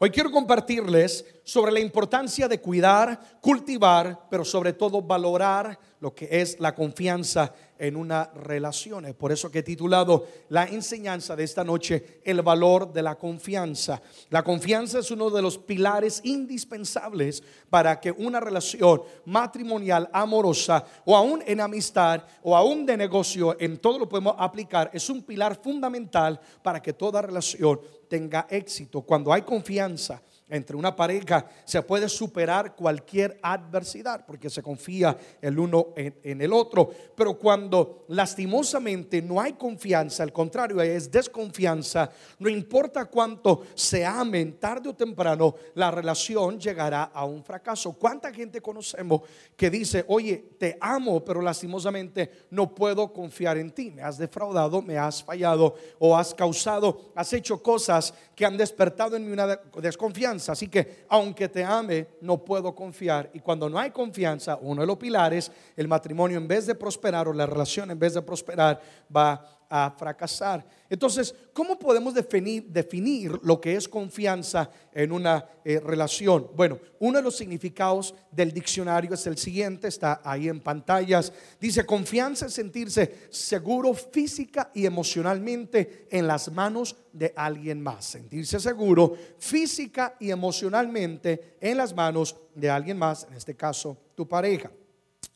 Hoy quiero compartirles sobre la importancia de cuidar, cultivar, pero sobre todo valorar lo que es la confianza en una relación. Es por eso que he titulado la enseñanza de esta noche El valor de la confianza. La confianza es uno de los pilares indispensables para que una relación matrimonial, amorosa o aún en amistad o aún de negocio, en todo lo podemos aplicar, es un pilar fundamental para que toda relación tenga éxito. Cuando hay confianza, entre una pareja se puede superar cualquier adversidad porque se confía el uno en, el otro. Pero cuando lastimosamente no hay confianza, al contrario, es desconfianza, no importa cuánto se amen, tarde o temprano la relación llegará a un fracaso. ¿Cuánta gente conocemos que dice, oye, te amo, pero lastimosamente no puedo confiar en ti? Me has defraudado, me has fallado o has causado, has hecho cosas que han despertado en mí una desconfianza Así que aunque te ame, no puedo confiar. Y cuando no hay confianza, uno de los pilares, el matrimonio en vez de prosperar o la relación en vez de prosperar va a fracasar. Entonces, ¿cómo podemos definir, definir lo que es confianza en una eh, relación? Bueno, uno de los significados del diccionario es el siguiente, está ahí en pantallas. Dice, confianza es sentirse seguro física y emocionalmente en las manos de alguien más. Sentirse seguro física y emocionalmente en las manos de alguien más, en este caso tu pareja.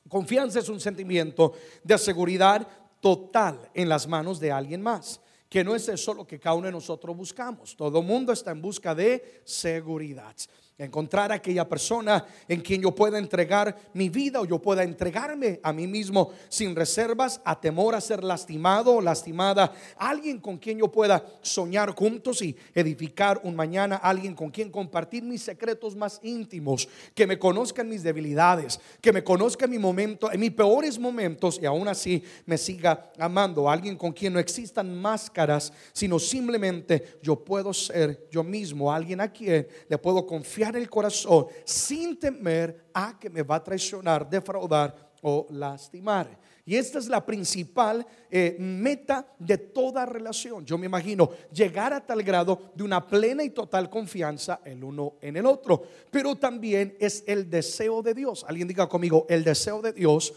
Confianza es un sentimiento de seguridad total en las manos de alguien más. Que no es eso lo que cada uno de nosotros buscamos. Todo mundo está en busca de seguridad encontrar a aquella persona en quien yo pueda entregar mi vida o yo pueda entregarme a mí mismo sin reservas, a temor a ser lastimado o lastimada, alguien con quien yo pueda soñar juntos y edificar un mañana, alguien con quien compartir mis secretos más íntimos, que me conozca en mis debilidades, que me conozca mi momento, en mis peores momentos y aún así me siga amando, alguien con quien no existan máscaras, sino simplemente yo puedo ser yo mismo, alguien a quien le puedo confiar el corazón sin temer a que me va a traicionar, defraudar o lastimar. Y esta es la principal eh, meta de toda relación. Yo me imagino llegar a tal grado de una plena y total confianza el uno en el otro. Pero también es el deseo de Dios. Alguien diga conmigo, el deseo de Dios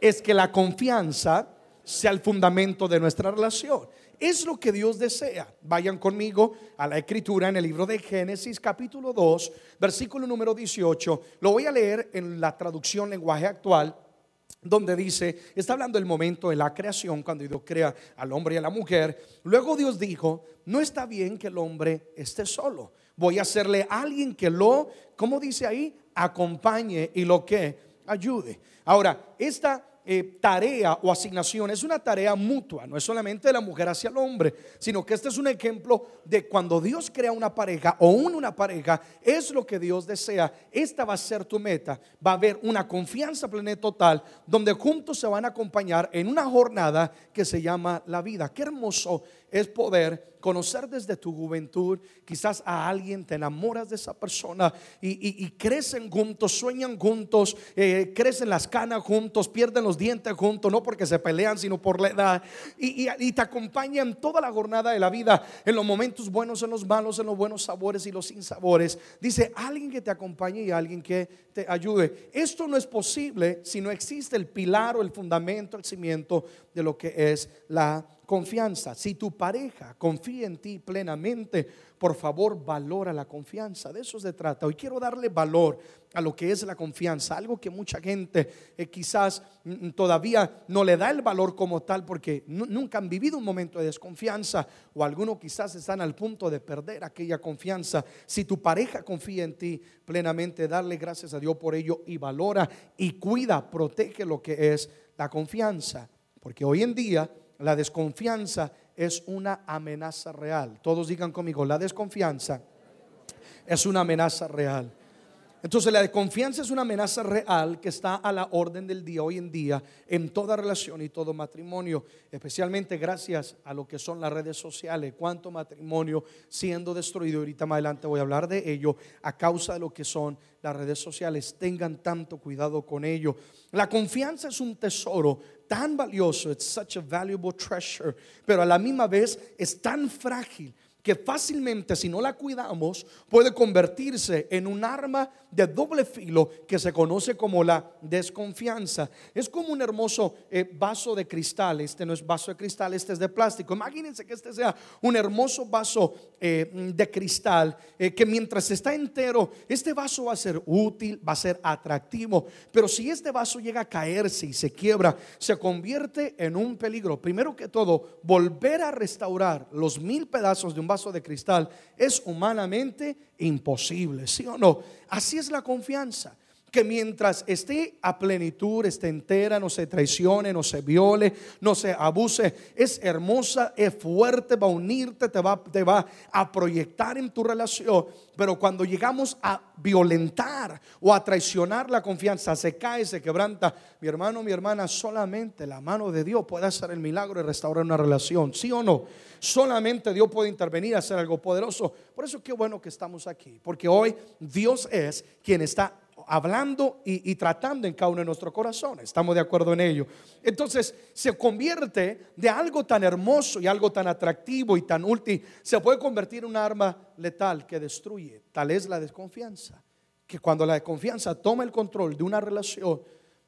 es que la confianza sea el fundamento de nuestra relación. Es lo que Dios desea. Vayan conmigo a la escritura en el libro de Génesis capítulo 2, versículo número 18. Lo voy a leer en la traducción lenguaje actual donde dice, está hablando del momento de la creación, cuando Dios crea al hombre y a la mujer. Luego Dios dijo, no está bien que el hombre esté solo. Voy a hacerle a alguien que lo, como dice ahí, acompañe y lo que ayude. Ahora, esta eh, tarea o asignación es una tarea mutua, no es solamente de la mujer hacia el hombre, sino que este es un ejemplo de cuando Dios crea una pareja o une una pareja, es lo que Dios desea. Esta va a ser tu meta. Va a haber una confianza plena y total donde juntos se van a acompañar en una jornada que se llama la vida. Qué hermoso es poder conocer desde tu juventud, quizás a alguien, te enamoras de esa persona y, crecen juntos, sueñan juntos, eh, crecen las canas juntos, pierden los dientes juntos, no porque se pelean, sino por la edad, y, y te acompañan toda la jornada de la vida, en los momentos buenos, en los malos, en los buenos sabores y los sinsabores. Dice, alguien que te acompañe y alguien que te ayude. Esto no es posible si no existe el pilar o el fundamento, el cimiento de lo que es la confianza. Si tu pareja confía en ti plenamente, por favor valora la confianza. De eso se trata. Hoy quiero darle valor a lo que es la confianza, algo que mucha gente eh, quizás mm, todavía no le da el valor como tal porque nunca han vivido un momento de desconfianza o algunos quizás están al punto de perder aquella confianza. Si tu pareja confía en ti plenamente, darle gracias a Dios por ello y valora y cuida, protege lo que es la confianza. Porque hoy en día la desconfianza es una amenaza real. Todos digan conmigo, la desconfianza es una amenaza real. Entonces la desconfianza es una amenaza real que está a la orden del día hoy en día en toda relación y todo matrimonio, especialmente gracias a lo que son las redes sociales. Cuánto matrimonio siendo destruido, ahorita más adelante voy a hablar de ello, a causa de lo que son las redes sociales. Tengan tanto cuidado con ello. La confianza es un tesoro tan valioso, it's such a valuable treasure, pero a la misma vez es tan frágil que fácilmente si no la cuidamos puede convertirse en un arma de doble filo que se conoce como la desconfianza. Es como un hermoso eh, vaso de cristal, este no es vaso de cristal, este es de plástico. Imagínense que este sea un hermoso vaso eh, de cristal eh, que mientras está entero, este vaso va a ser útil, va a ser atractivo, pero si este vaso llega a caerse y se quiebra, se convierte en un peligro. Primero que todo, volver a restaurar los mil pedazos de un vaso de cristal es humanamente imposible, ¿sí o no? Así es la confianza que mientras esté a plenitud, esté entera, no se traicione, no se viole, no se abuse, es hermosa, es fuerte, va a unirte, te va, te va a proyectar en tu relación. Pero cuando llegamos a violentar o a traicionar la confianza, se cae, se quebranta. Mi hermano, mi hermana, solamente la mano de Dios puede hacer el milagro y restaurar una relación, ¿sí o no? Solamente Dios puede intervenir, hacer algo poderoso. Por eso qué bueno que estamos aquí, porque hoy Dios es quien está hablando y, tratando en cada uno de nuestros corazones. Estamos de acuerdo en ello. Entonces se convierte de algo tan hermoso y algo tan atractivo y tan útil, se puede convertir en un arma letal que destruye. Tal es la desconfianza. Que cuando la desconfianza toma el control de una relación,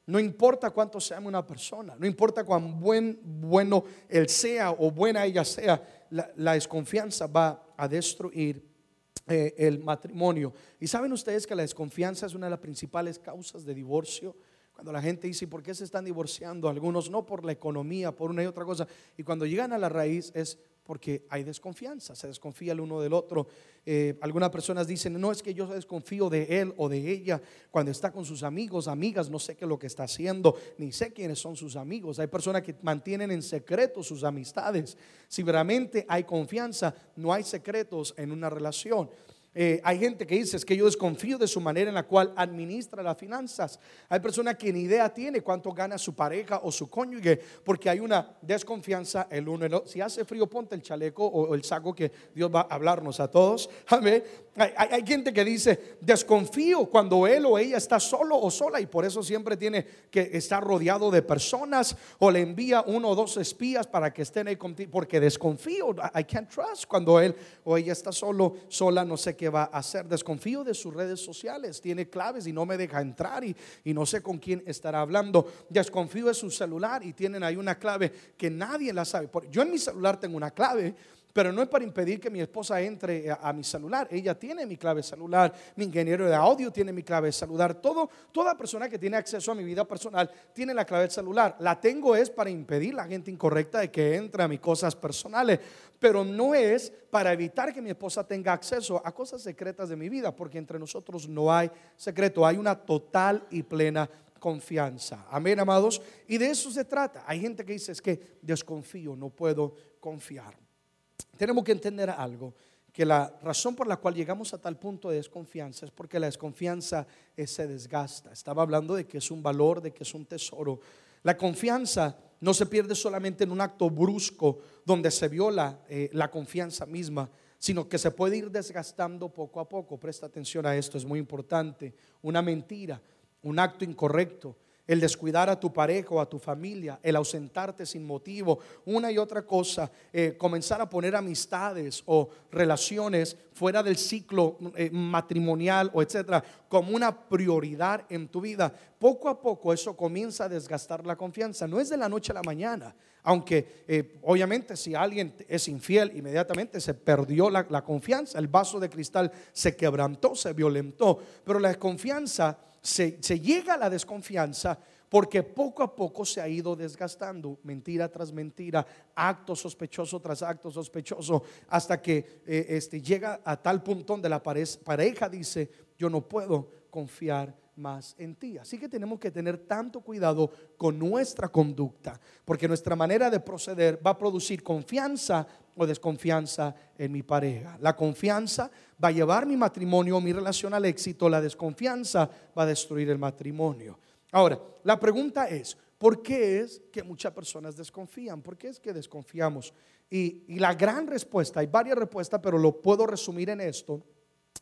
no importa cuánto se ame una persona, no importa cuán buen, bueno él sea o buena ella sea, la, la desconfianza va a destruir eh, el matrimonio. Y saben ustedes que la desconfianza es una de las principales causas de divorcio. Cuando la gente dice, ¿por qué se están divorciando? Algunos no por la economía, por una y otra cosa. Y cuando llegan a la raíz es porque hay desconfianza, se desconfía el uno del otro. Eh, algunas personas dicen, no es que yo desconfío de él o de ella cuando está con sus amigos, amigas, no sé qué es lo que está haciendo, ni sé quiénes son sus amigos. Hay personas que mantienen en secreto sus amistades. Si realmente hay confianza, no hay secretos en una relación. Eh, hay gente que dice es que yo desconfío de su manera en la cual administra las finanzas. Hay personas que ni idea tiene cuánto gana su pareja o su cónyuge porque hay una desconfianza el uno en el otro. Si hace frío, ponte el chaleco o el saco que Dios va a hablarnos a todos. Amén. Hay, gente que dice desconfío cuando él o ella está solo o sola y por eso siempre tiene que estar rodeado de personas o le envía uno o dos espías para que estén ahí contigo porque desconfío. I can't trust cuando él o ella está solo, sola, no sé qué va a hacer. Desconfío de sus redes sociales, tiene claves y no me deja entrar y, y no sé con quién estará hablando. Desconfío de su celular y tienen ahí una clave que nadie la sabe. Yo en mi celular tengo una clave pero no es para impedir que mi esposa entre a, mi celular. Ella tiene mi clave celular, mi ingeniero de audio tiene mi clave celular. Todo, toda persona que tiene acceso a mi vida personal tiene la clave celular. La tengo es para impedir la gente incorrecta de que entre a mis cosas personales, pero no es para evitar que mi esposa tenga acceso a cosas secretas de mi vida, porque entre nosotros no hay secreto, hay una total y plena confianza. Amén, amados. Y de eso se trata. Hay gente que dice es que desconfío, no puedo confiar tenemos que entender algo, que la razón por la cual llegamos a tal punto de desconfianza es porque la desconfianza se desgasta. Estaba hablando de que es un valor, de que es un tesoro. La confianza no se pierde solamente en un acto brusco donde se viola eh, la confianza misma, sino que se puede ir desgastando poco a poco. Presta atención a esto, es muy importante. Una mentira, un acto incorrecto, el descuidar a tu pareja o a tu familia, el ausentarte sin motivo, una y otra cosa, eh, comenzar a poner amistades o relaciones fuera del ciclo eh, matrimonial o etcétera, como una prioridad en tu vida. Poco a poco eso comienza a desgastar la confianza. No es de la noche a la mañana, aunque eh, obviamente si alguien es infiel, inmediatamente se perdió la, la confianza, el vaso de cristal se quebrantó, se violentó, pero la desconfianza se, llega a la desconfianza porque poco a poco se ha ido desgastando, mentira tras mentira, acto sospechoso tras acto sospechoso, hasta que eh, este, llega a tal punto donde la pareja dice, yo no puedo confiar más en ti. Así que tenemos que tener tanto cuidado con nuestra conducta, porque nuestra manera de proceder va a producir confianza o desconfianza en mi pareja. La confianza va a llevar mi matrimonio o mi relación al éxito, la desconfianza va a destruir el matrimonio. Ahora, la pregunta es, ¿por qué es que muchas personas desconfían? ¿Por qué es que desconfiamos? Y, y la gran respuesta, hay varias respuestas, pero lo puedo resumir en esto,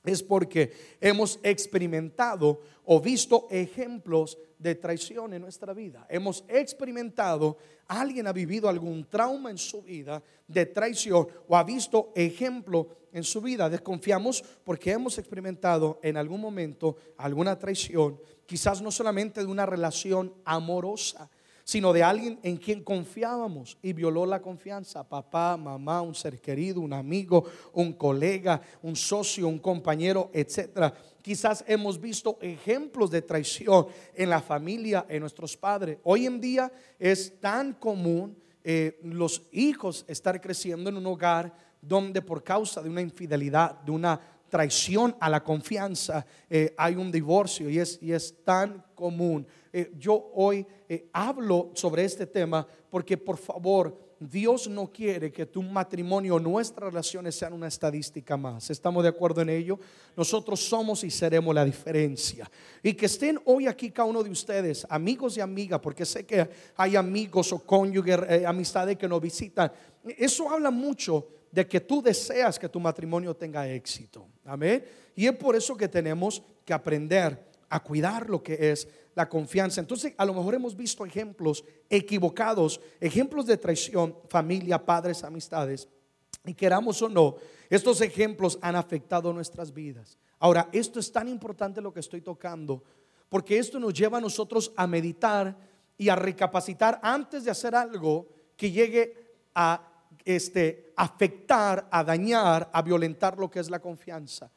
es porque hemos experimentado o visto ejemplos de traición en nuestra vida. Hemos experimentado, alguien ha vivido algún trauma en su vida de traición o ha visto ejemplo en su vida. Desconfiamos porque hemos experimentado en algún momento alguna traición, quizás no solamente de una relación amorosa, sino de alguien en quien confiábamos y violó la confianza. Papá, mamá, un ser querido, un amigo, un colega, un socio, un compañero, etcétera. Quizás hemos visto ejemplos de traición en la familia, en nuestros padres. Hoy en día es tan común eh, los hijos estar creciendo en un hogar donde por causa de una infidelidad, de una traición a la confianza, eh, hay un divorcio y es, y es tan común. Eh, yo hoy eh, hablo sobre este tema porque por favor, Dios no quiere que tu matrimonio, nuestras relaciones sean una estadística más. ¿Estamos de acuerdo en ello? Nosotros somos y seremos la diferencia. Y que estén hoy aquí cada uno de ustedes, amigos y amigas, porque sé que hay amigos o cónyuges, amistades que nos visitan. Eso habla mucho de que tú deseas que tu matrimonio tenga éxito. Amén. Y es por eso que tenemos que aprender a cuidar lo que es la confianza. Entonces, a lo mejor hemos visto ejemplos equivocados, ejemplos de traición, familia, padres, amistades. Y queramos o no, estos ejemplos han afectado nuestras vidas. Ahora, esto es tan importante lo que estoy tocando, porque esto nos lleva a nosotros a meditar y a recapacitar antes de hacer algo que llegue a este, afectar, a dañar, a violentar lo que es la confianza.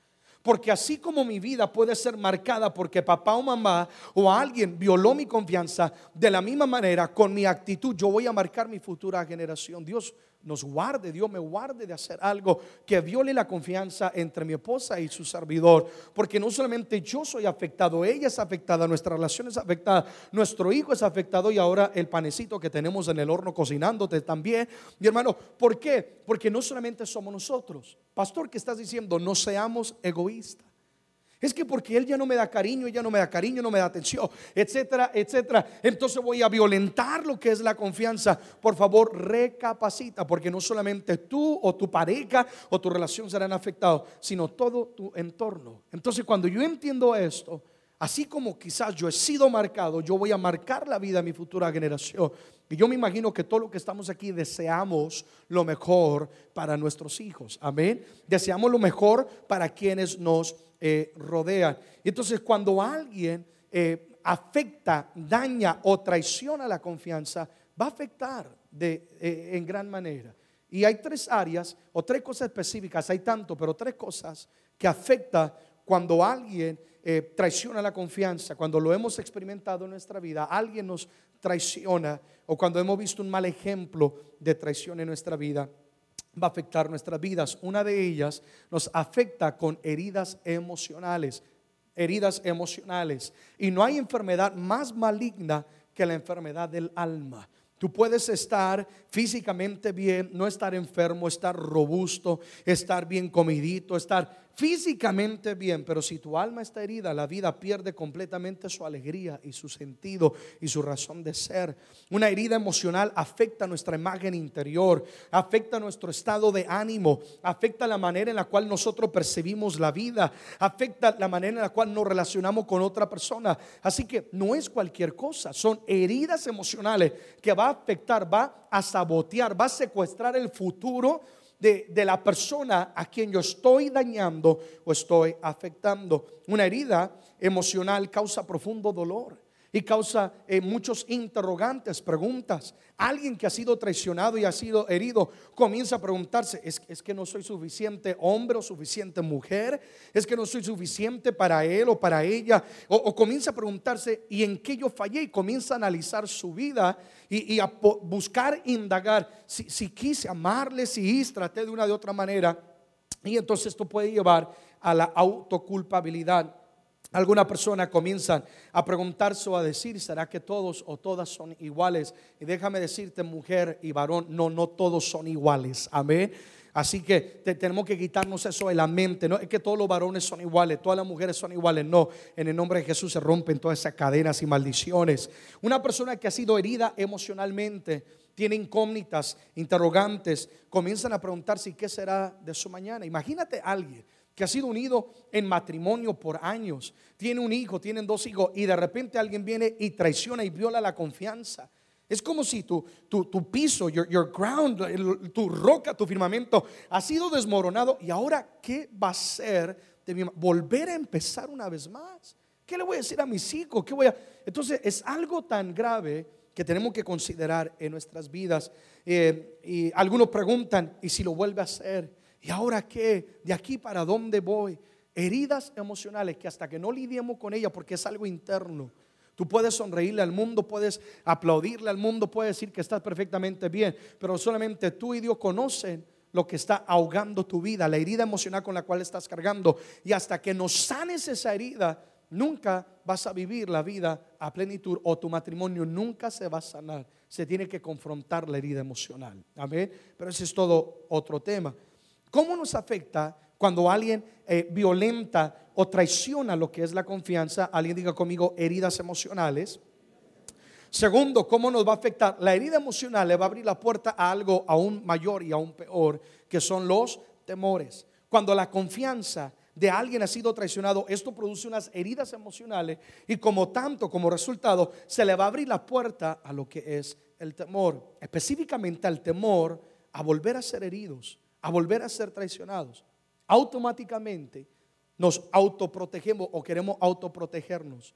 Porque así como mi vida puede ser marcada porque papá o mamá o alguien violó mi confianza, de la misma manera con mi actitud yo voy a marcar mi futura generación. Dios nos guarde, Dios me guarde de hacer algo que viole la confianza entre mi esposa y su servidor. Porque no solamente yo soy afectado, ella es afectada, nuestra relación es afectada, nuestro hijo es afectado y ahora el panecito que tenemos en el horno cocinándote también. Mi hermano, ¿por qué? Porque no solamente somos nosotros. Pastor, ¿qué estás diciendo? No seamos egoístas. Es que porque él ya no me da cariño, ella no me da cariño, no me da atención, etcétera, etcétera. Entonces voy a violentar lo que es la confianza. Por favor, recapacita, porque no solamente tú o tu pareja o tu relación serán afectados, sino todo tu entorno. Entonces, cuando yo entiendo esto, así como quizás yo he sido marcado, yo voy a marcar la vida de mi futura generación. Y yo me imagino que todos los que estamos aquí deseamos lo mejor para nuestros hijos. Amén. Deseamos lo mejor para quienes nos eh, rodean. Y entonces cuando alguien eh, afecta, daña o traiciona la confianza, va a afectar de, eh, en gran manera. Y hay tres áreas o tres cosas específicas, hay tanto, pero tres cosas que afecta cuando alguien traiciona la confianza, cuando lo hemos experimentado en nuestra vida, alguien nos traiciona o cuando hemos visto un mal ejemplo de traición en nuestra vida va a afectar nuestras vidas. Una de ellas nos afecta con heridas emocionales, heridas emocionales. Y no hay enfermedad más maligna que la enfermedad del alma. Tú puedes estar físicamente bien, no estar enfermo, estar robusto, estar bien comidito, estar físicamente bien, pero si tu alma está herida, la vida pierde completamente su alegría y su sentido y su razón de ser. Una herida emocional afecta nuestra imagen interior, afecta nuestro estado de ánimo, afecta la manera en la cual nosotros percibimos la vida, afecta la manera en la cual nos relacionamos con otra persona. Así que no es cualquier cosa, son heridas emocionales que va a afectar, va a sabotear, va a secuestrar el futuro de, la persona a quien yo estoy dañando o estoy afectando. Una herida emocional causa profundo dolor y causa eh, muchos interrogantes, preguntas. Alguien que ha sido traicionado y ha sido herido comienza a preguntarse, ¿es, es, que no soy suficiente hombre o suficiente mujer? ¿Es que no soy suficiente para él o para ella? O, comienza a preguntarse, ¿y en qué yo fallé? Y comienza a analizar su vida y, a buscar, indagar si, si quise amarle, si traté de una de otra manera. Y entonces esto puede llevar a la autoculpabilidad alguna persona comienzan a preguntarse o a decir, ¿será que todos o todas son iguales? Y déjame decirte, mujer y varón, no, no todos son iguales. Amén. Así que tenemos que quitarnos eso de la mente. No es que todos los varones son iguales, todas las mujeres son iguales. No, en el nombre de Jesús se rompen todas esas cadenas y maldiciones. Una persona que ha sido herida emocionalmente, tiene incógnitas, interrogantes, comienzan a preguntarse qué será de su mañana. Imagínate a alguien que ha sido unido en matrimonio por años, tiene un hijo, tienen dos hijos y de repente alguien viene y traiciona y viola la confianza. Es como si tu, tu, piso, your, your ground, tu roca, tu firmamento ha sido desmoronado y ahora ¿qué va a ser de volver a empezar una vez más? ¿Qué le voy a decir a mis hijos? ¿Qué voy a... Entonces es algo tan grave que tenemos que considerar en nuestras vidas. Eh, y algunos preguntan, ¿y si lo vuelve a hacer? ¿Y ahora qué? ¿De aquí para dónde voy? Heridas emocionales que hasta que no lidiemos con ellas, porque es algo interno, Tú puedes sonreírle al mundo, puedes aplaudirle al mundo, puedes decir que estás perfectamente bien, pero solamente tú y Dios conocen lo que está ahogando tu vida, la herida emocional con la cual estás cargando. Y hasta que no sanes esa herida, nunca vas a vivir la vida a plenitud o tu matrimonio nunca se va a sanar. Se tiene que confrontar la herida emocional. Amén. Pero ese es todo otro tema. ¿Cómo nos afecta cuando alguien eh, violenta o traiciona lo que es la confianza, alguien diga conmigo heridas emocionales. Segundo, ¿cómo nos va a afectar? La herida emocional le va a abrir la puerta a algo aún mayor y aún peor, que son los temores. Cuando la confianza de alguien ha sido traicionado, esto produce unas heridas emocionales y como tanto, como resultado, se le va a abrir la puerta a lo que es el temor, específicamente al temor a volver a ser heridos, a volver a ser traicionados automáticamente nos autoprotegemos o queremos autoprotegernos.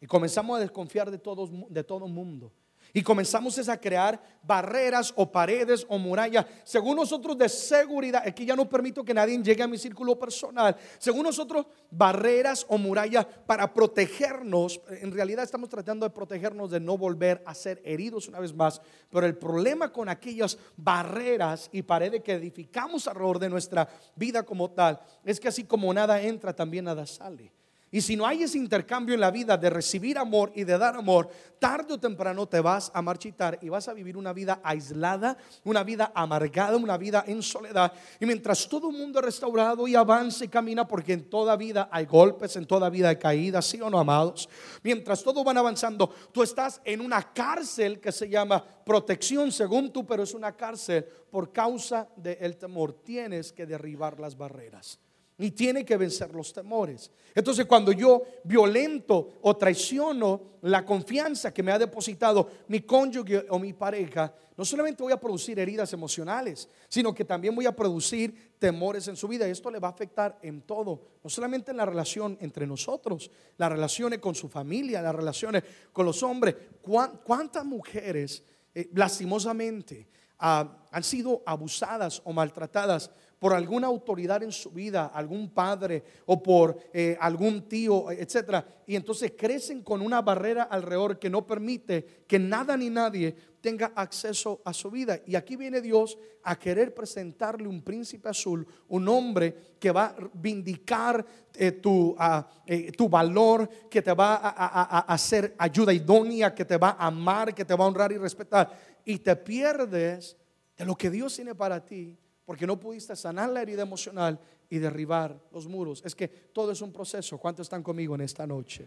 Y comenzamos a desconfiar de, todos, de todo mundo. Y comenzamos a crear barreras o paredes o murallas, según nosotros de seguridad. Es que ya no permito que nadie llegue a mi círculo personal. Según nosotros, barreras o murallas para protegernos. En realidad estamos tratando de protegernos de no volver a ser heridos una vez más. Pero el problema con aquellas barreras y paredes que edificamos alrededor de nuestra vida como tal es que así como nada entra, también nada sale. Y si no hay ese intercambio en la vida de recibir amor y de dar amor, tarde o temprano te vas a marchitar y vas a vivir una vida aislada, una vida amargada, una vida en soledad. Y mientras todo el mundo es restaurado y avanza y camina, porque en toda vida hay golpes, en toda vida hay caídas, sí o no, amados. Mientras todos van avanzando, tú estás en una cárcel que se llama protección según tú, pero es una cárcel por causa del temor. Tienes que derribar las barreras y tiene que vencer los temores. Entonces cuando yo violento o traiciono la confianza que me ha depositado mi cónyuge o mi pareja, no solamente voy a producir heridas emocionales, sino que también voy a producir temores en su vida. Esto le va a afectar en todo, no solamente en la relación entre nosotros, las relaciones con su familia, las relaciones con los hombres. ¿Cuántas mujeres, eh, lastimosamente, ah, han sido abusadas o maltratadas por alguna autoridad en su vida, algún padre o por eh, algún tío, etcétera, y entonces crecen con una barrera alrededor que no permite que nada ni nadie tenga acceso a su vida. Y aquí viene Dios a querer presentarle un príncipe azul, un hombre que va a vindicar eh, tu, eh, tu, valor, que te va a hacer ayuda idónea, que te va a amar, que te va a honrar y respetar. Y te pierdes de lo que Dios tiene para ti porque no pudiste sanar la herida emocional y derribar los muros. Es que todo es un proceso. ¿Cuántos están conmigo en esta noche?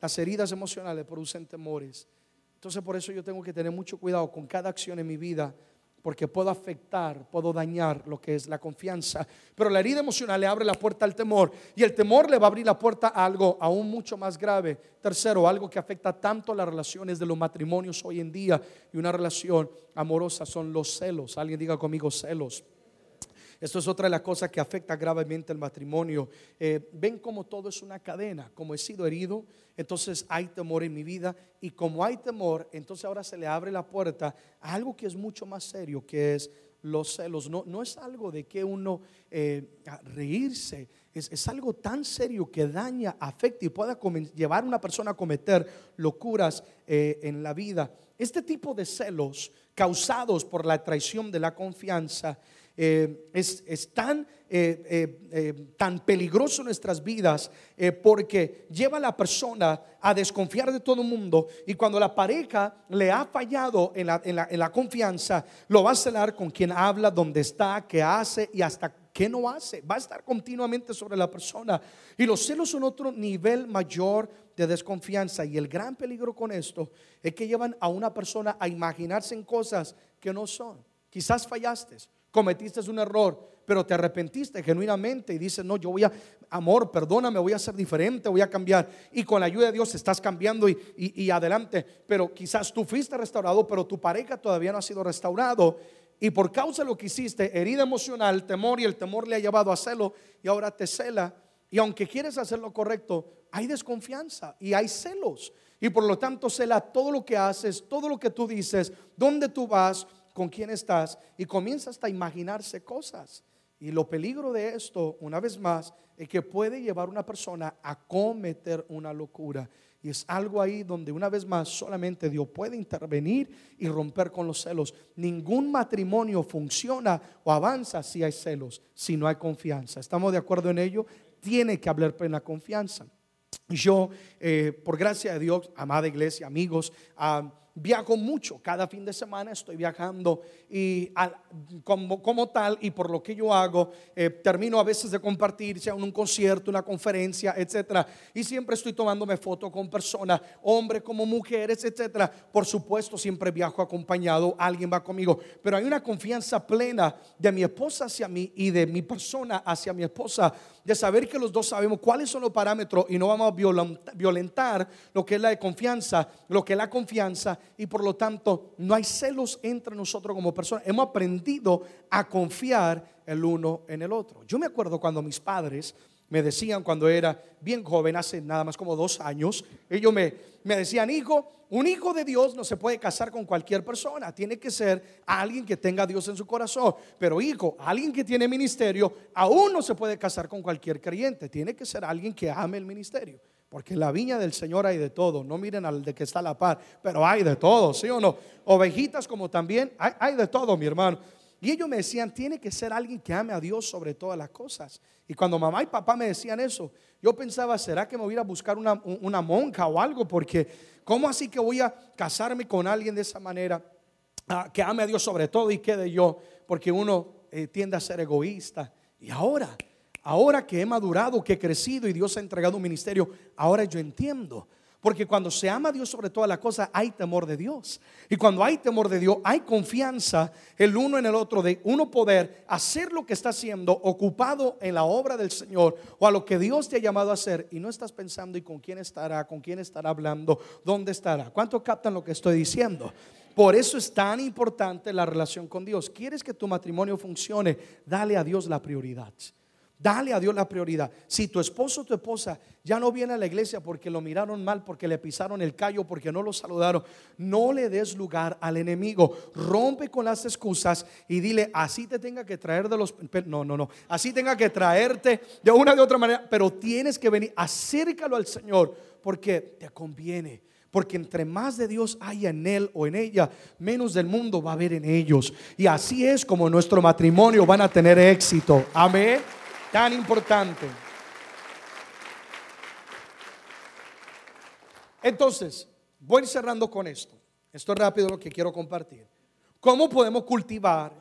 Las heridas emocionales producen temores. Entonces por eso yo tengo que tener mucho cuidado con cada acción en mi vida, porque puedo afectar, puedo dañar lo que es la confianza. Pero la herida emocional le abre la puerta al temor y el temor le va a abrir la puerta a algo aún mucho más grave. Tercero, algo que afecta tanto las relaciones de los matrimonios hoy en día y una relación amorosa son los celos. Alguien diga conmigo celos. Esto es otra de las cosas que afecta gravemente el matrimonio. Eh, ven como todo es una cadena. Como he sido herido, entonces hay temor en mi vida. Y como hay temor, entonces ahora se le abre la puerta a algo que es mucho más serio, que es los celos. No, no es algo de que uno eh, reírse. Es, algo tan serio que daña, afecta y pueda llevar a una persona a cometer locuras eh, en la vida. Este tipo de celos causados por la traición de la confianza eh, es, tan, eh, eh, tan peligroso en nuestras vidas porque lleva a la persona a desconfiar de todo el mundo y cuando la pareja le ha fallado en la, en la confianza, lo va a celar con quien habla, dónde está, qué hace y hasta qué no hace. Va a estar continuamente sobre la persona. Y los celos son otro nivel mayor de desconfianza. Y el gran peligro con esto es que llevan a una persona a imaginarse en cosas que no son. Quizás fallaste, cometiste un error, pero te arrepentiste genuinamente y dices, no, yo voy a, amor, perdóname, voy a ser diferente, voy a cambiar. Y con la ayuda de Dios estás cambiando y, y adelante. Pero quizás tú fuiste restaurado, pero tu pareja todavía no ha sido restaurado. Y por causa de lo que hiciste, herida emocional, temor y el temor le ha llevado a hacerlo y ahora te cela. Y aunque quieres hacer lo correcto, hay desconfianza y hay celos. Y por lo tanto cela todo lo que haces, todo lo que tú dices, dónde tú vas, con quién estás y comienza hasta a imaginarse cosas. Y lo peligro de esto, una vez más, es que puede llevar a una persona a cometer una locura. Y es algo ahí donde una vez más solamente Dios puede intervenir y romper con los celos. Ningún matrimonio funciona o avanza si hay celos, si no hay confianza. ¿Estamos de acuerdo en ello? Tiene que haber plena confianza. Yo, eh, por gracia de Dios, amada iglesia, amigos, ah, viajo mucho, cada fin de semana estoy viajando y como, como, tal y por lo que yo hago, eh, termino a veces de compartir, sea en un concierto, una conferencia, etcétera, y siempre estoy tomándome fotos con personas, hombres como mujeres, etcétera. Por supuesto, siempre viajo acompañado, alguien va conmigo, pero hay una confianza plena de mi esposa hacia mí y de mi persona hacia mi esposa, de saber que los dos sabemos cuáles son los parámetros y no vamos a violentar lo que es la confianza, lo que es la confianza y por lo tanto no hay celos entre nosotros como personas. Hemos aprendido a confiar el uno en el otro. Yo me acuerdo cuando mis padres me decían cuando era bien joven, hace nada más como dos años, ellos me, me decían, hijo, un hijo de Dios no se puede casar con cualquier persona, tiene que ser alguien que tenga a Dios en su corazón. Pero hijo, alguien que tiene ministerio, aún no se puede casar con cualquier creyente, tiene que ser alguien que ame el ministerio. Porque en la viña del Señor hay de todo. No miren al de que está a la par, pero hay de todo, ¿sí o no? Ovejitas como también, hay, hay de todo, mi hermano. Y ellos me decían, tiene que ser alguien que ame a Dios sobre todas las cosas. Y cuando mamá y papá me decían eso, yo pensaba, ¿será que me voy a buscar una, monja o algo? Porque, ¿cómo así que voy a casarme con alguien de esa manera? Ah, que ame a Dios sobre todo y quede yo, porque uno eh, tiende a ser egoísta. Y ahora, Ahora que he madurado, que he crecido y Dios ha entregado un ministerio, ahora yo entiendo. Porque cuando se ama a Dios sobre todas las cosas, hay temor de Dios. Y cuando hay temor de Dios, hay confianza el uno en el otro, de uno poder hacer lo que está haciendo, ocupado en la obra del Señor o a lo que Dios te ha llamado a hacer. Y no estás pensando y con quién estará, con quién estará hablando, dónde estará. ¿Cuánto captan lo que estoy diciendo? Por eso es tan importante la relación con Dios. ¿Quieres que tu matrimonio funcione? Dale a Dios la prioridad. Dale a Dios la prioridad. Si tu esposo o tu esposa ya no viene a la iglesia porque lo miraron mal, porque le pisaron el callo, porque no lo saludaron, no le des lugar al enemigo. Rompe con las excusas y dile, así te tenga que traer de los... No, no, no. Así tenga que traerte de una de otra manera, pero tienes que venir, acércalo al Señor porque te conviene. Porque entre más de Dios haya en él o en ella, menos del mundo va a haber en ellos. Y así es como nuestro matrimonio van a tener éxito. Amén tan importante. Entonces, voy cerrando con esto. Esto es rápido lo que quiero compartir. ¿Cómo podemos cultivar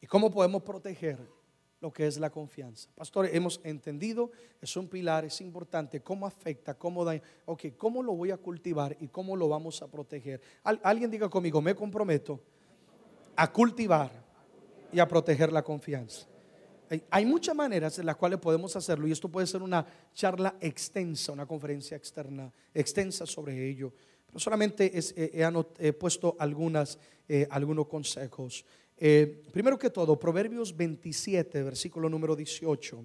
y cómo podemos proteger lo que es la confianza? Pastor, hemos entendido, es un pilar, es importante, cómo afecta, cómo da, ok, ¿cómo lo voy a cultivar y cómo lo vamos a proteger? alguien diga conmigo, me comprometo a cultivar y a proteger la confianza. Hay muchas maneras en las cuales podemos hacerlo y esto puede ser una charla extensa, una conferencia externa extensa sobre ello. Pero solamente he, puesto algunas, eh, algunos consejos. Eh, primero que todo, Proverbios 27, versículo número 18.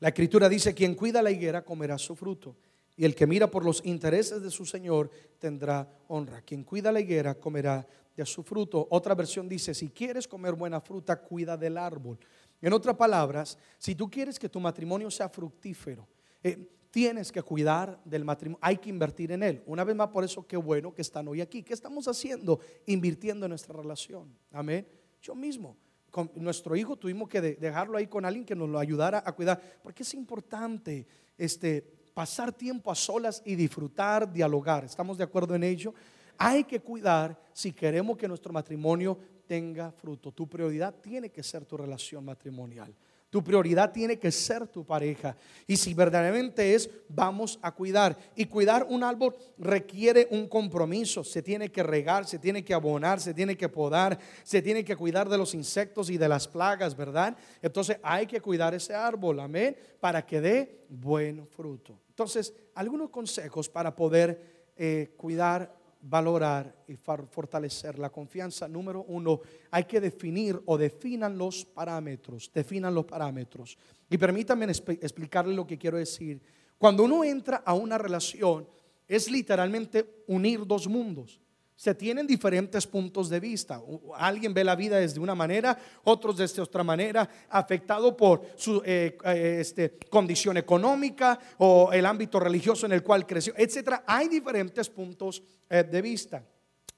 La escritura dice, quien cuida la higuera comerá su fruto. Y el que mira por los intereses de su Señor tendrá honra. Quien cuida la higuera comerá de su fruto. Otra versión dice, si quieres comer buena fruta, cuida del árbol. En otras palabras, si tú quieres que tu matrimonio sea fructífero, eh, tienes que cuidar del matrimonio, hay que invertir en él. Una vez más, por eso qué bueno que están hoy aquí. ¿Qué estamos haciendo? Invirtiendo en nuestra relación. Amén. Yo mismo, con nuestro hijo tuvimos que dejarlo ahí con alguien que nos lo ayudara a cuidar, porque es importante este, pasar tiempo a solas y disfrutar, dialogar. ¿Estamos de acuerdo en ello? Hay que cuidar si queremos que nuestro matrimonio tenga fruto. Tu prioridad tiene que ser tu relación matrimonial. Tu prioridad tiene que ser tu pareja. Y si verdaderamente es, vamos a cuidar. Y cuidar un árbol requiere un compromiso. Se tiene que regar, se tiene que abonar, se tiene que podar, se tiene que cuidar de los insectos y de las plagas, ¿verdad? Entonces hay que cuidar ese árbol, amén, para que dé buen fruto. Entonces, algunos consejos para poder eh, cuidar valorar y fortalecer la confianza. Número uno, hay que definir o definan los parámetros, definan los parámetros. Y permítanme explicarle lo que quiero decir. Cuando uno entra a una relación, es literalmente unir dos mundos se tienen diferentes puntos de vista. Alguien ve la vida desde una manera, otros desde otra manera, afectado por su eh, eh, este, condición económica o el ámbito religioso en el cual creció, etc. Hay diferentes puntos eh, de vista.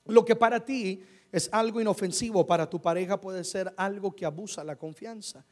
Lo que para ti es algo inofensivo, para tu pareja puede ser algo que abusa la confianza.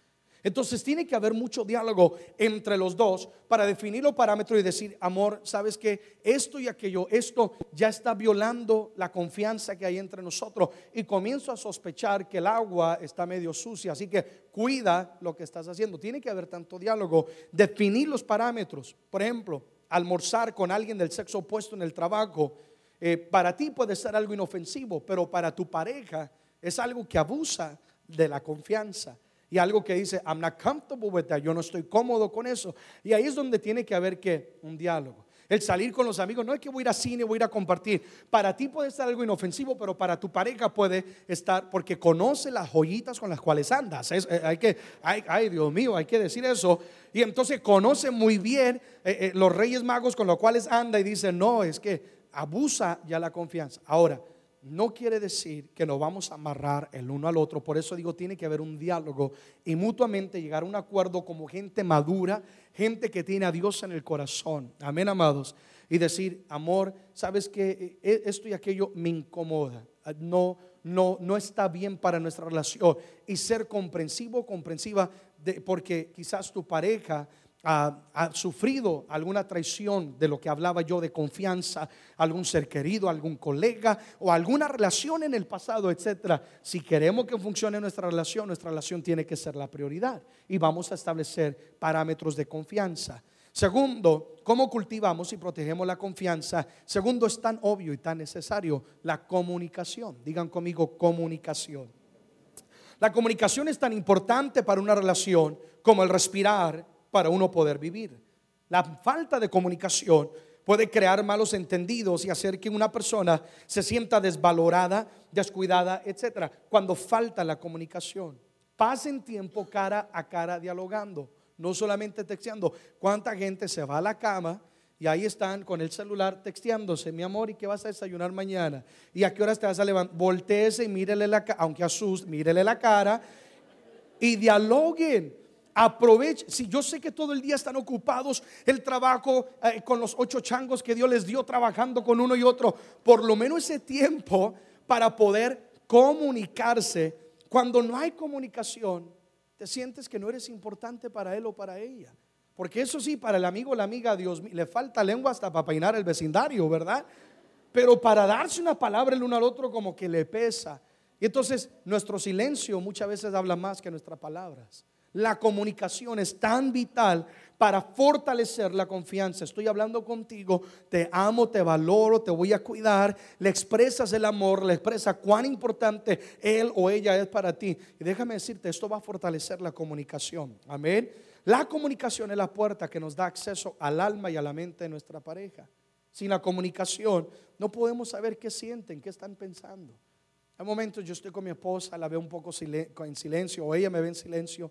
Entonces tiene que haber mucho diálogo entre los dos para definir los parámetros y decir, amor, sabes que esto y aquello, esto ya está violando la confianza que hay entre nosotros y comienzo a sospechar que el agua está medio sucia, así que cuida lo que estás haciendo. Tiene que haber tanto diálogo, definir los parámetros. Por ejemplo, almorzar con alguien del sexo opuesto en el trabajo, eh, para ti puede ser algo inofensivo, pero para tu pareja es algo que abusa de la confianza y algo que dice, I'm not comfortable with that, yo no estoy cómodo con eso. Y ahí es donde tiene que haber que un diálogo. El salir con los amigos, no es que voy a ir a cine, voy a ir a compartir. Para ti puede estar algo inofensivo, pero para tu pareja puede estar porque conoce las joyitas con las cuales andas. Eh, hay que, ay, Dios mío, hay que decir eso. Y entonces conoce muy bien eh, eh, los reyes magos con los cuales anda y dice, no, es que abusa ya la confianza. Ahora, no quiere decir que nos vamos a amarrar el uno al otro. Por eso digo, tiene que haber un diálogo y mutuamente llegar a un acuerdo como gente madura, gente que tiene a Dios en el corazón. Amén, amados. Y decir, amor, sabes que e, esto y aquello me incomoda. No, no, no está bien para nuestra relación. Y ser comprensivo, comprensiva, porque quizás tu pareja ha, sufrido alguna traición de lo que hablaba yo de confianza, algún ser querido, algún colega o alguna relación en el pasado, etcétera. Si queremos que funcione nuestra relación, nuestra relación tiene que ser la prioridad y vamos a establecer parámetros de confianza. Segundo, ¿cómo cultivamos y protegemos la confianza? Segundo, es tan obvio y tan necesario la comunicación. Digan conmigo comunicación. La comunicación es tan importante para una relación como el respirar, para uno poder vivir. La falta de comunicación puede crear malos entendidos y hacer que una persona se sienta desvalorada, descuidada, etcétera, cuando falta la comunicación. Pasen tiempo cara a cara dialogando, no solamente texteando. ¿Cuánta gente se va a la cama y ahí están con el celular texteándose, mi amor, ¿y qué vas a desayunar mañana? ¿Y a qué horas te vas a levantar? Volteese y mírele la cara, aunque asuste, mírele la cara y dialoguen. Aproveche, si yo sé que todo el día están ocupados el trabajo eh, con los ocho changos que Dios les dio trabajando con uno y otro, por lo menos ese tiempo para poder comunicarse. Cuando no hay comunicación, te sientes que no eres importante para él o para ella. Porque eso sí, para el amigo o la amiga, Dios le falta lengua hasta para peinar el vecindario, ¿verdad? Pero para darse una palabra el uno al otro como que le pesa. Y entonces nuestro silencio muchas veces habla más que nuestras palabras. La comunicación es tan vital para fortalecer la confianza. Estoy hablando contigo, te amo, te valoro, te voy a cuidar. Le expresas el amor, le expresas cuán importante él o ella es para ti. Y déjame decirte, esto va a fortalecer la comunicación. Amén. La comunicación es la puerta que nos da acceso al alma y a la mente de nuestra pareja. Sin la comunicación no podemos saber qué sienten, qué están pensando. Hay momentos yo estoy con mi esposa, la veo un poco en silencio o ella me ve en silencio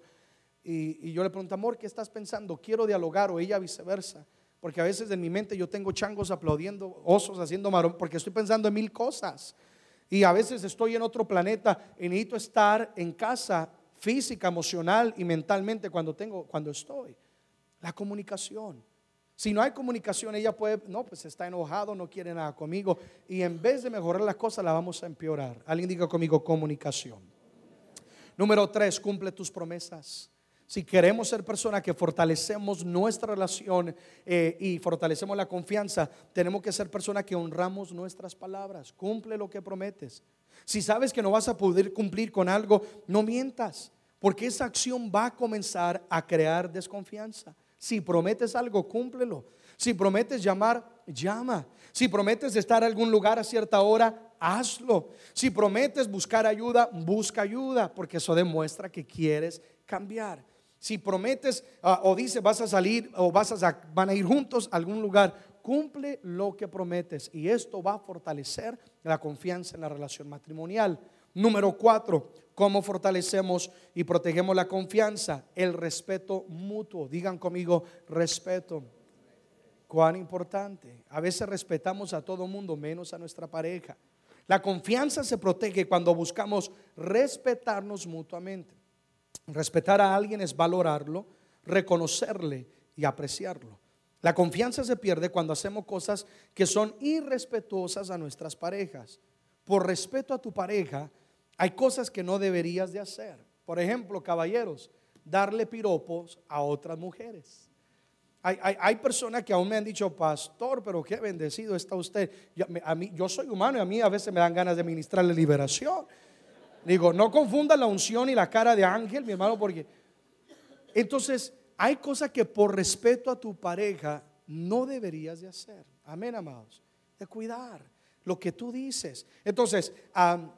y, yo le pregunto, amor, ¿qué estás pensando? Quiero dialogar o ella viceversa. Porque a veces en mi mente yo tengo changos aplaudiendo, osos haciendo marón, porque estoy pensando en mil cosas. Y a veces estoy en otro planeta y necesito estar en casa física, emocional y mentalmente cuando tengo, cuando estoy. La comunicación. Si no hay comunicación, ella puede, no, pues está enojado, no quiere nada conmigo. Y en vez de mejorar las cosas, la vamos a empeorar. Alguien diga conmigo comunicación. Número tres, cumple tus promesas. Si queremos ser personas que fortalecemos nuestra relación eh, y fortalecemos la confianza, tenemos que ser personas que honramos nuestras palabras. Cumple lo que prometes. Si sabes que no vas a poder cumplir con algo, no mientas. Porque esa acción va a comenzar a crear desconfianza. Si prometes algo, cúmplelo. Si prometes llamar, llama. Si prometes estar en algún lugar a cierta hora, hazlo. Si prometes buscar ayuda, busca ayuda, porque eso demuestra que quieres cambiar. Si prometes ah, o dices vas a salir o vas a, van a ir juntos a algún lugar, cumple lo que prometes y esto va a fortalecer la confianza en la relación matrimonial. Número cuatro, ¿cómo fortalecemos y protegemos la confianza? El respeto mutuo. Digan conmigo, respeto. Cuán importante. A veces respetamos a todo mundo menos a nuestra pareja. La confianza se protege cuando buscamos respetarnos mutuamente. Respetar a alguien es valorarlo, reconocerle y apreciarlo. La confianza se pierde cuando hacemos cosas que son irrespetuosas a nuestras parejas. Por respeto a tu pareja, hay cosas que no deberías de hacer. Por ejemplo, caballeros, darle piropos a otras mujeres. Hay, personas que aún me han dicho, pastor, pero qué bendecido está usted. Yo, a mí, yo soy humano y a mí a veces me dan ganas de ministrarle liberación. Digo, no confunda la unción y la cara de ángel, mi hermano, porque... Entonces, hay cosas que por respeto a tu pareja no deberías de hacer. Amén, amados. De cuidar lo que tú dices. Entonces,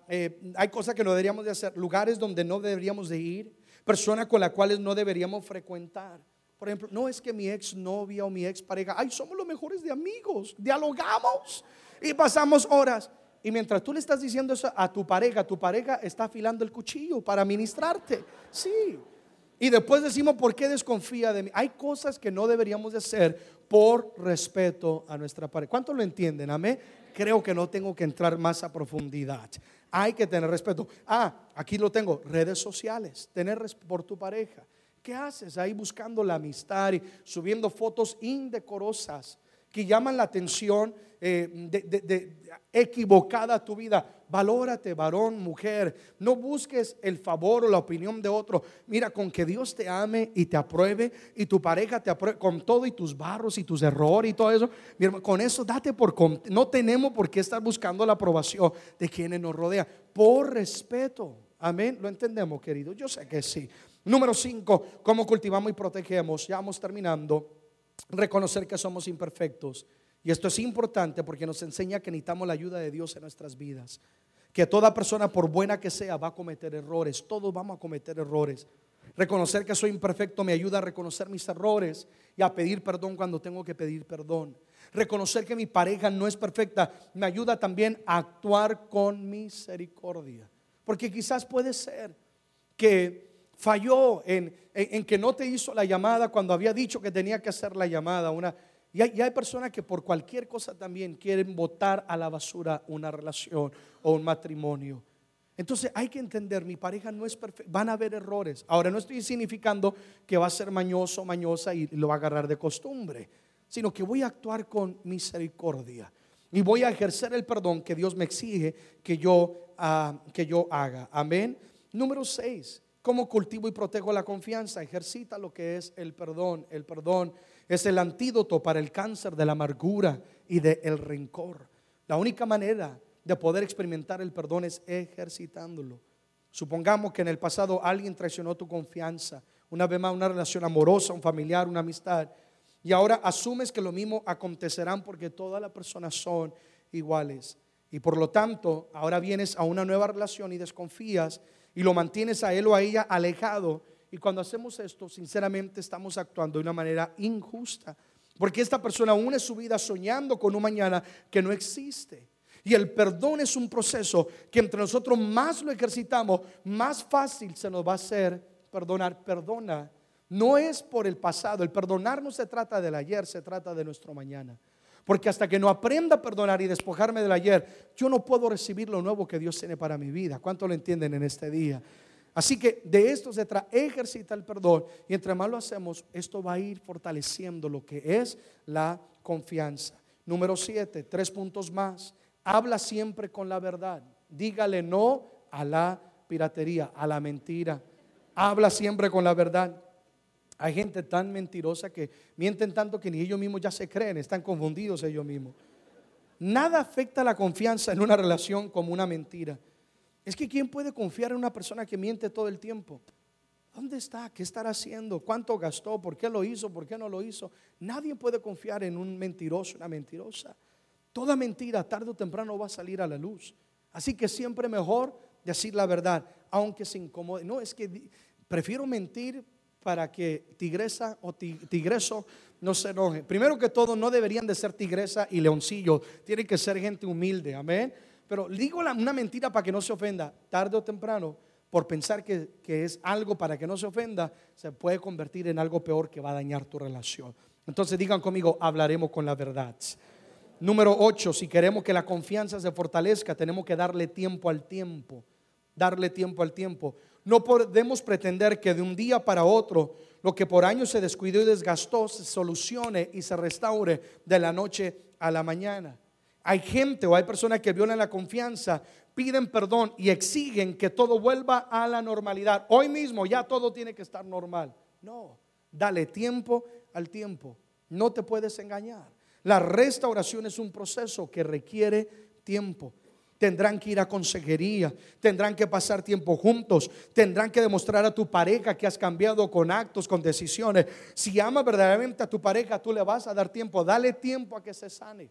eh, hay cosas que no deberíamos de hacer, lugares donde no deberíamos de ir, personas con las cuales no deberíamos frecuentar. Por ejemplo, no es que mi ex novia o mi ex pareja, ay, somos los mejores de amigos, dialogamos y pasamos horas. Y mientras tú le estás diciendo eso a tu pareja, tu pareja está afilando el cuchillo para ministrarte. Sí. Y después decimos, ¿por qué desconfía de mí? Hay cosas que no deberíamos de hacer por respeto a nuestra pareja. ¿Cuántos lo entienden? Amén. Creo que no tengo que entrar más a profundidad. Hay que tener respeto. Ah, aquí lo tengo, redes sociales, tener respeto por tu pareja. ¿Qué haces ahí buscando la amistad y subiendo fotos indecorosas que llaman la atención eh, de, equivocada a tu vida? Valórate, varón, mujer. No busques el favor o la opinión de otro. Mira, con que Dios te ame y te apruebe y tu pareja te apruebe con todo y tus barros y tus errores y todo eso. con eso date por no tenemos por qué estar buscando la aprobación de quienes nos rodean. Por respeto. Amén. ¿Lo entendemos, querido? Yo sé que sí. Número cinco, ¿cómo cultivamos y protegemos? Ya vamos terminando. Reconocer que somos imperfectos. Y esto es importante porque nos enseña que necesitamos la ayuda de Dios en nuestras vidas. Que toda persona, por buena que sea, va a cometer errores. Todos vamos a cometer errores. Reconocer que soy imperfecto me ayuda a reconocer mis errores y a pedir perdón cuando tengo que pedir perdón. Reconocer que mi pareja no es perfecta me ayuda también a actuar con misericordia. Porque quizás puede ser que falló en, que no te hizo la llamada cuando había dicho que tenía que hacer la llamada. Una, y, hay, personas que por cualquier cosa también quieren botar a la basura una relación o un matrimonio. Entonces hay que entender, mi pareja no es perfecta, van a haber errores. Ahora no estoy significando que va a ser mañoso, mañosa y lo va a agarrar de costumbre, sino que voy a actuar con misericordia y voy a ejercer el perdón que Dios me exige que yo, ah, que yo haga. Amén. Número 6, ¿Cómo cultivo y protejo la confianza? Ejercita lo que es el perdón. El perdón es el antídoto para el cáncer de la amargura y del rencor. La única manera de poder experimentar el perdón es ejercitándolo. Supongamos que en el pasado alguien traicionó tu confianza, una vez más una relación amorosa, un familiar, una amistad, y ahora asumes que lo mismo acontecerán porque todas las personas son iguales. Y por lo tanto, ahora vienes a una nueva relación y desconfías y lo mantienes a él o a ella alejado. Y cuando hacemos esto, sinceramente estamos actuando de una manera injusta. Porque esta persona une su vida soñando con un mañana que no existe. Y el perdón es un proceso que entre nosotros más lo ejercitamos, más fácil se nos va a hacer perdonar. Perdona. No es por el pasado. El perdonar no se trata del ayer, se trata de nuestro mañana. Porque hasta que no aprenda a perdonar y despojarme del ayer, yo no puedo recibir lo nuevo que Dios tiene para mi vida. ¿Cuánto lo entienden en este día? Así que de esto se trata, ejercita el perdón. Y entre más lo hacemos, esto va a ir fortaleciendo lo que es la confianza. Número siete, tres puntos más. Habla siempre con la verdad. Dígale no a la piratería, a la mentira. Habla siempre con la verdad. Hay gente tan mentirosa que mienten tanto que ni ellos mismos ya se creen, están confundidos ellos mismos. Nada afecta la confianza en una relación como una mentira. Es que ¿quién puede confiar en una persona que miente todo el tiempo? ¿Dónde está? ¿Qué estará haciendo? ¿Cuánto gastó? ¿Por qué lo hizo? ¿Por qué no lo hizo? Nadie puede confiar en un mentiroso, una mentirosa. Toda mentira tarde o temprano va a salir a la luz. Así que siempre mejor decir la verdad, aunque se incomode. No, es que prefiero mentir para que tigresa o tigreso no se enoje. Primero que todo, no deberían de ser tigresa y leoncillo. Tienen que ser gente humilde, amén. Pero digo una mentira para que no se ofenda. Tarde o temprano, por pensar que, que es algo para que no se ofenda, se puede convertir en algo peor que va a dañar tu relación. Entonces digan conmigo, hablaremos con la verdad. Número 8, si queremos que la confianza se fortalezca, tenemos que darle tiempo al tiempo. Darle tiempo al tiempo. No podemos pretender que de un día para otro lo que por años se descuidó y desgastó se solucione y se restaure de la noche a la mañana. Hay gente o hay personas que violan la confianza, piden perdón y exigen que todo vuelva a la normalidad. Hoy mismo ya todo tiene que estar normal. No, dale tiempo al tiempo. No te puedes engañar. La restauración es un proceso que requiere tiempo tendrán que ir a consejería, tendrán que pasar tiempo juntos, tendrán que demostrar a tu pareja que has cambiado con actos, con decisiones. Si amas verdaderamente a tu pareja, tú le vas a dar tiempo, dale tiempo a que se sane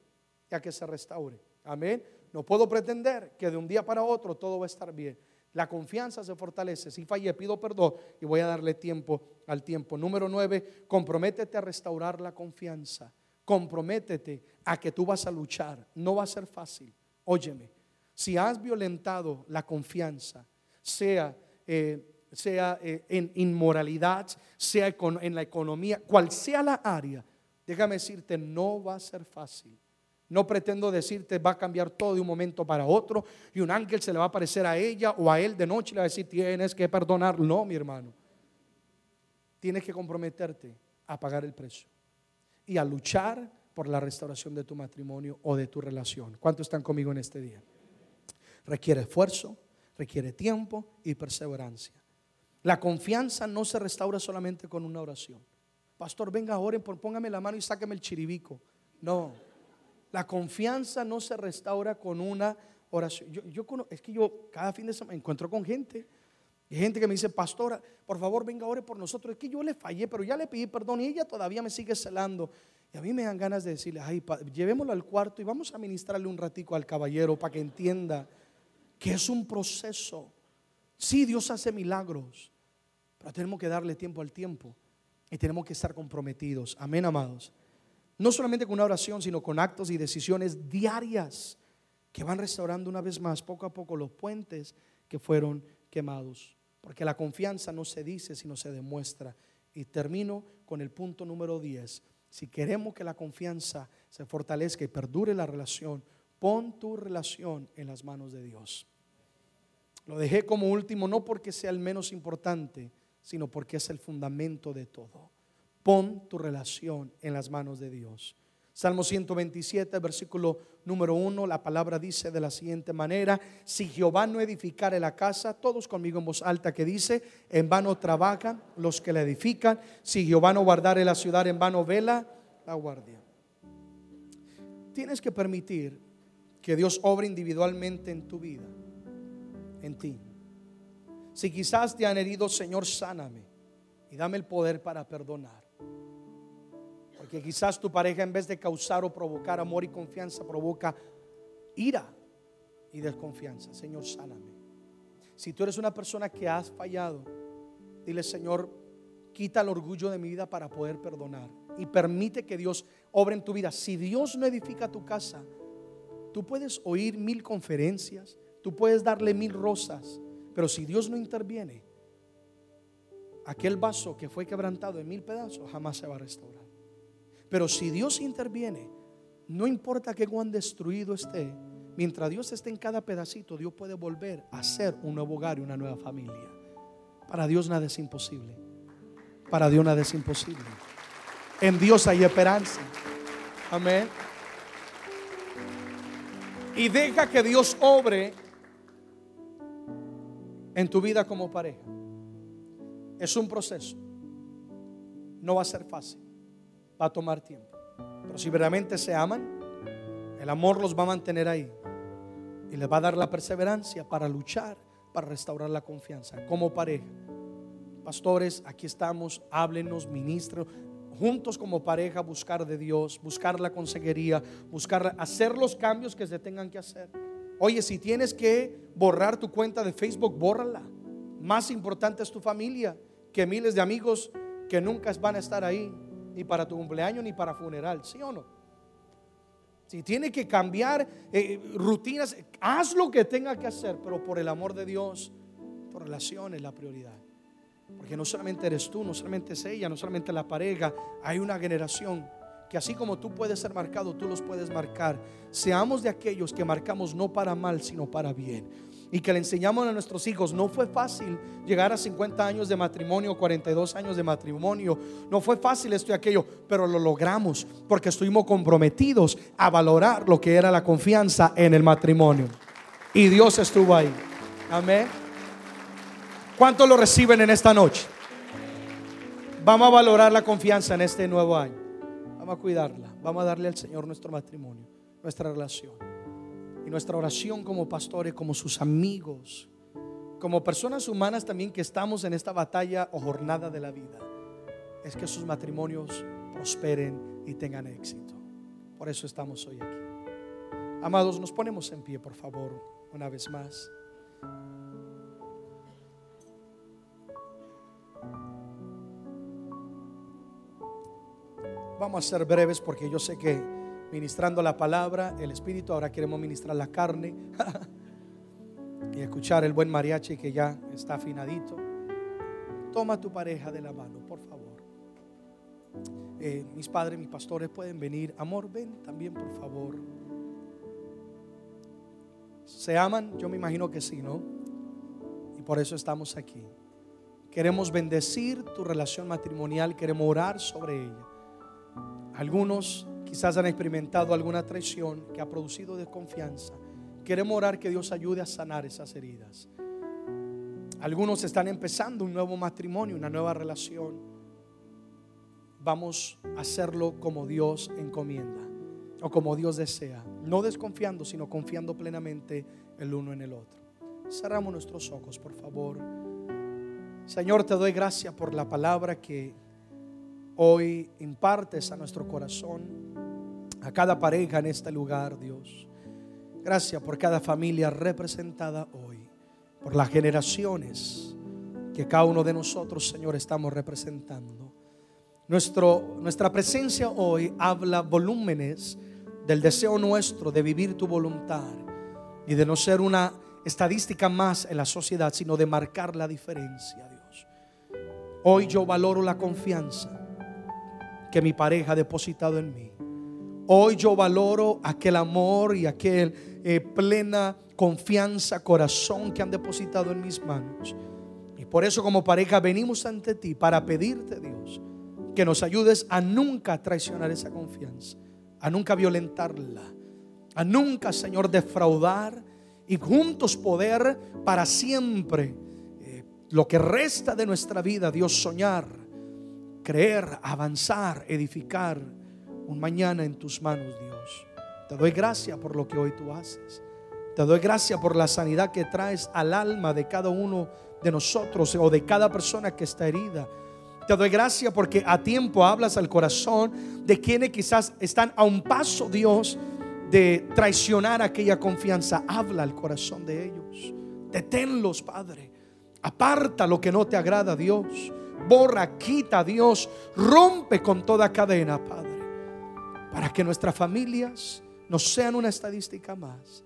y a que se restaure. Amén. No puedo pretender que de un día para otro todo va a estar bien. La confianza se fortalece. Si fallé, pido perdón y voy a darle tiempo al tiempo. Número nueve, comprométete a restaurar la confianza. Comprométete a que tú vas a luchar. No va a ser fácil. Óyeme si has violentado la confianza, sea, eh, sea eh, en inmoralidad, sea en la economía, cual sea la área, déjame decirte, no va a ser fácil. No pretendo decirte va a cambiar todo de un momento para otro y un ángel se le va a aparecer a ella o a él de noche y le va a decir tienes que perdonar. No, mi hermano. Tienes que comprometerte a pagar el precio y a luchar por la restauración de tu matrimonio o de tu relación. ¿Cuántos están conmigo en este día? Requiere esfuerzo, requiere tiempo y perseverancia. La confianza no se restaura solamente con una oración. Pastor, venga, oren, póngame la mano y sáqueme el chiribico. No, la confianza no se restaura con una oración. Yo, es que yo cada fin de semana encuentro con gente. Y gente que me dice, pastora, por favor venga, ore por nosotros. Es que yo le fallé, pero ya le pedí perdón y ella todavía me sigue celando. Y a mí me dan ganas de decirle, ay, llevémoslo al cuarto y vamos a ministrarle un ratico al caballero para que entienda que es un proceso. Sí, Dios hace milagros, pero tenemos que darle tiempo al tiempo y tenemos que estar comprometidos. Amén, amados. No solamente con una oración, sino con actos y decisiones diarias que van restaurando una vez más, poco a poco, los puentes que fueron quemados. Porque la confianza no se dice, sino se demuestra. Y termino con el punto número 10. Si queremos que la confianza se fortalezca y perdure la relación, pon tu relación en las manos de Dios. Lo dejé como último no porque sea el menos importante, sino porque es el fundamento de todo. Pon tu relación en las manos de Dios. Salmo 127, versículo número 1, la palabra dice de la siguiente manera, si Jehová no edificare la casa, todos conmigo en voz alta que dice, en vano trabajan los que la edifican, si Jehová no guardare la ciudad, en vano vela la guardia. Tienes que permitir que Dios obre individualmente en tu vida en ti. Si quizás te han herido, Señor, sáname y dame el poder para perdonar. Porque quizás tu pareja en vez de causar o provocar amor y confianza, provoca ira y desconfianza. Señor, sáname. Si tú eres una persona que has fallado, dile, Señor, quita el orgullo de mi vida para poder perdonar. Y permite que Dios obre en tu vida. Si Dios no edifica tu casa, tú puedes oír mil conferencias, Tú puedes darle mil rosas, pero si Dios no interviene, aquel vaso que fue quebrantado en mil pedazos jamás se va a restaurar. Pero si Dios interviene, no importa que cuán destruido esté, mientras Dios esté en cada pedacito, Dios puede volver a ser un nuevo hogar y una nueva familia. Para Dios nada es imposible. Para Dios nada es imposible. En Dios hay esperanza. Amén. Y deja que Dios obre en tu vida como pareja. Es un proceso. No va a ser fácil. Va a tomar tiempo. Pero si verdaderamente se aman, el amor los va a mantener ahí. Y les va a dar la perseverancia para luchar, para restaurar la confianza como pareja. pastores, aquí estamos, háblenos, ministros, juntos como pareja buscar de Dios, buscar la consejería, buscar hacer los cambios que se tengan que hacer. Oye, si tienes que borrar tu cuenta de Facebook, bórrala. Más importante es tu familia que miles de amigos que nunca van a estar ahí, ni para tu cumpleaños ni para funeral, ¿sí o no? Si tiene que cambiar eh, rutinas, haz lo que tenga que hacer, pero por el amor de Dios, tu relación es la prioridad. Porque no solamente eres tú, no solamente es ella, no solamente la pareja, hay una generación que así como tú puedes ser marcado, tú los puedes marcar. Seamos de aquellos que marcamos no para mal, sino para bien. Y que le enseñamos a nuestros hijos, no fue fácil llegar a 50 años de matrimonio, 42 años de matrimonio. No fue fácil esto y aquello, pero lo logramos porque estuvimos comprometidos a valorar lo que era la confianza en el matrimonio. Y Dios estuvo ahí. Amén. ¿Cuántos lo reciben en esta noche? Vamos a valorar la confianza en este nuevo año. Vamos a cuidarla. Vamos a darle al Señor nuestro matrimonio, nuestra relación. Y nuestra oración como pastores, como sus amigos, como personas humanas también que estamos en esta batalla o jornada de la vida, es que sus matrimonios prosperen y tengan éxito. Por eso estamos hoy aquí. Amados, nos ponemos en pie, por favor, una vez más. Vamos a ser breves porque yo sé que ministrando la palabra, el Espíritu, ahora queremos ministrar la carne y escuchar el buen mariachi que ya está afinadito. Toma tu pareja de la mano, por favor. Eh, mis padres, mis pastores pueden venir. Amor, ven también, por favor. ¿Se aman? Yo me imagino que sí, ¿no? Y por eso estamos aquí. Queremos bendecir tu relación matrimonial, queremos orar sobre ella. Algunos quizás han experimentado alguna traición que ha producido desconfianza. Queremos orar que Dios ayude a sanar esas heridas. Algunos están empezando un nuevo matrimonio, una nueva relación. Vamos a hacerlo como Dios encomienda o como Dios desea. No desconfiando, sino confiando plenamente el uno en el otro. Cerramos nuestros ojos, por favor. Señor, te doy gracias por la palabra que hoy impartes a nuestro corazón, a cada pareja en este lugar, Dios. Gracias por cada familia representada hoy, por las generaciones que cada uno de nosotros, Señor, estamos representando. Nuestro, nuestra presencia hoy habla volúmenes del deseo nuestro de vivir tu voluntad y de no ser una estadística más en la sociedad, sino de marcar la diferencia, Dios. Hoy yo valoro la confianza que mi pareja ha depositado en mí. Hoy yo valoro aquel amor y aquel eh, plena confianza, corazón que han depositado en mis manos. Y por eso como pareja venimos ante ti para pedirte, Dios, que nos ayudes a nunca traicionar esa confianza, a nunca violentarla, a nunca, Señor, defraudar y juntos poder para siempre eh, lo que resta de nuestra vida, Dios, soñar creer, avanzar, edificar un mañana en tus manos, Dios. Te doy gracias por lo que hoy tú haces. Te doy gracias por la sanidad que traes al alma de cada uno de nosotros o de cada persona que está herida. Te doy gracias porque a tiempo hablas al corazón de quienes quizás están a un paso, Dios, de traicionar aquella confianza. Habla al corazón de ellos. Deténlos, Padre. Aparta lo que no te agrada, Dios borra, quita, Dios, rompe con toda cadena, Padre, para que nuestras familias no sean una estadística más,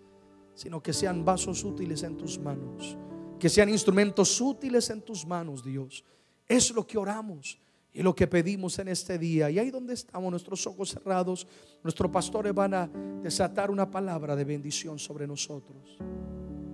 sino que sean vasos útiles en tus manos, que sean instrumentos útiles en tus manos, Dios. Es lo que oramos y lo que pedimos en este día. Y ahí donde estamos, nuestros ojos cerrados, nuestros pastores van a desatar una palabra de bendición sobre nosotros.